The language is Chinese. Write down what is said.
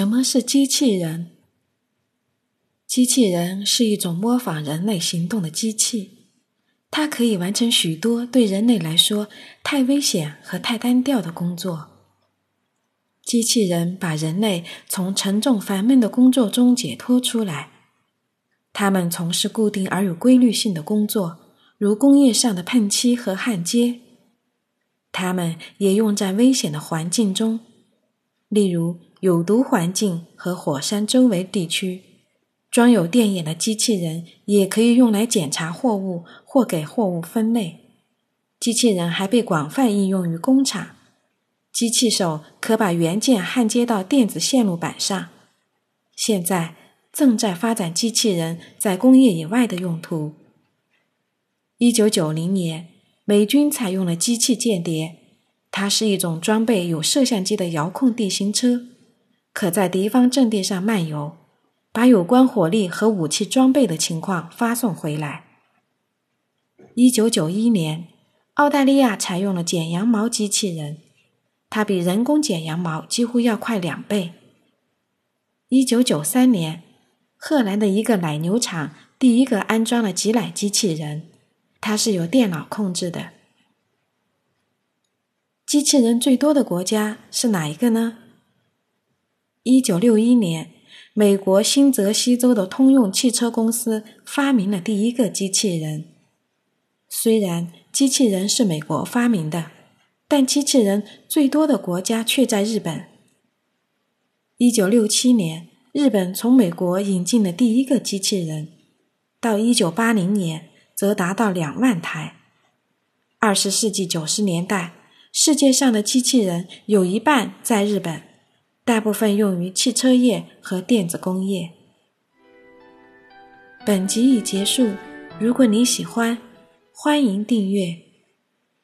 什么是机器人？机器人是一种模仿人类行动的机器，它可以完成许多对人类来说太危险和太单调的工作。机器人把人类从沉重烦闷的工作中解脱出来，他们从事固定而有规律性的工作，如工业上的喷漆和焊接。他们也用在危险的环境中，例如有毒环境和火山周围地区。装有电眼的机器人也可以用来检查货物或给货物分类。机器人还被广泛应用于工厂。机器手可把元件焊接到电子线路板上。现在正在发展机器人在工业以外的用途。一九九零年，美军采用了机器间谍，它是一种装备有摄像机的遥控地形车，可在敌方阵地上漫游，把有关火力和武器装备的情况发送回来。一九九一年，澳大利亚采用了剪羊毛机器人。它比人工剪羊毛几乎要快两倍。一九九三年，荷兰的一个奶牛场第一个安装了挤奶机器人，它是由电脑控制的。机器人最多的国家是哪一个呢？一九六一年，美国新泽西州的通用汽车公司发明了第一个机器人。虽然机器人是美国发明的。但机器人最多的国家却在日本。一九六七年，日本从美国引进了第一个机器人，到一九八零年则达到两万台。二十世纪九十年代，世界上的机器人有一半在日本，大部分用于汽车业和电子工业。本集已结束，如果你喜欢，欢迎订阅。